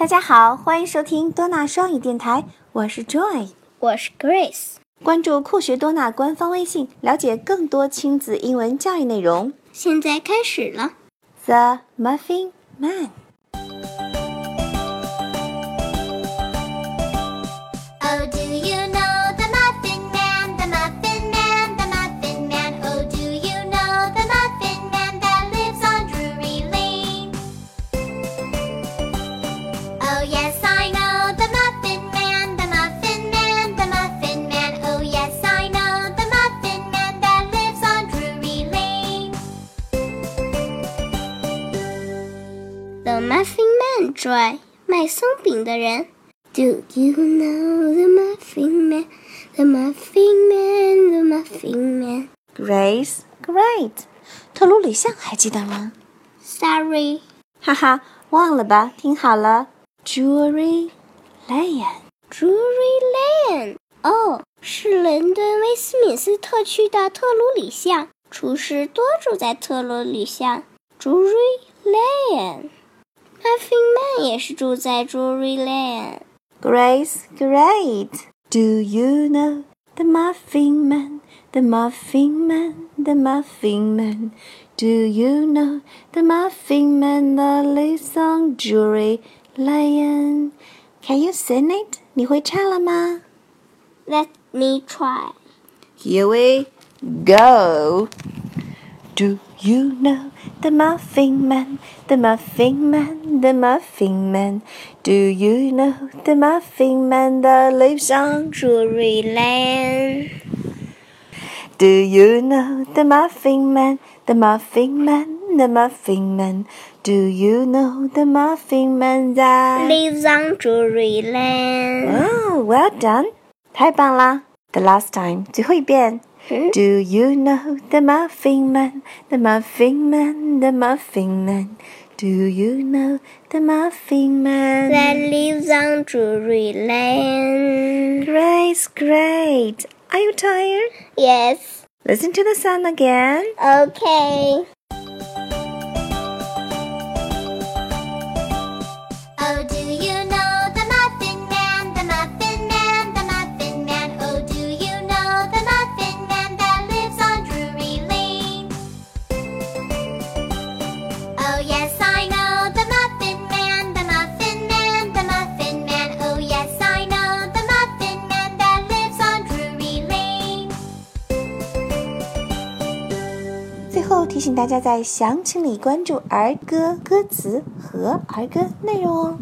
大家好，欢迎收听多纳双语电台，我是 Joy，我是 Grace。关注酷学多纳官方微信，了解更多亲子英文教育内容。现在开始了。The Muffin Man。The Muffin Man Joy 卖松饼的人。Do you know the Muffin Man? The Muffin Man, the Muffin Man. Grace, great. 特鲁里象还记得吗？Sorry，哈哈，忘了吧。听好了 Drury Lane。Drury Lane，哦，是伦敦威斯敏斯特区的特鲁里巷。厨师多住在特鲁里巷，Drury Lane。Huffington 也是住在 Lane. Lane。Grace, Grace. Do you know the Muffin Man? The Muffin Man, the Muffin Man. Do you know the Muffin Man that lives on Drury? Lion, can you sing it? 你会唱了吗？Let me try. Here we go. Do you know the Muffin Man, the Muffin Man, the Muffin Man? Do you know the Muffin Man that lives on Drury Lane? Do you know the Muffin Man, the Muffin Man? the Muffin Man? Do you know the Muffin Man that lives on Drury Lane? Oh, well done! 太棒啦！The last time，最后一遍。do you know the Muffin Man, the Muffin Man, the Muffin Man? Do you know the Muffin Man that lives on Drury Lane? Grace, great. Are you tired? Yes. Listen to the song again. Okay. 提醒大家在详情里关注儿歌歌词和儿歌内容哦。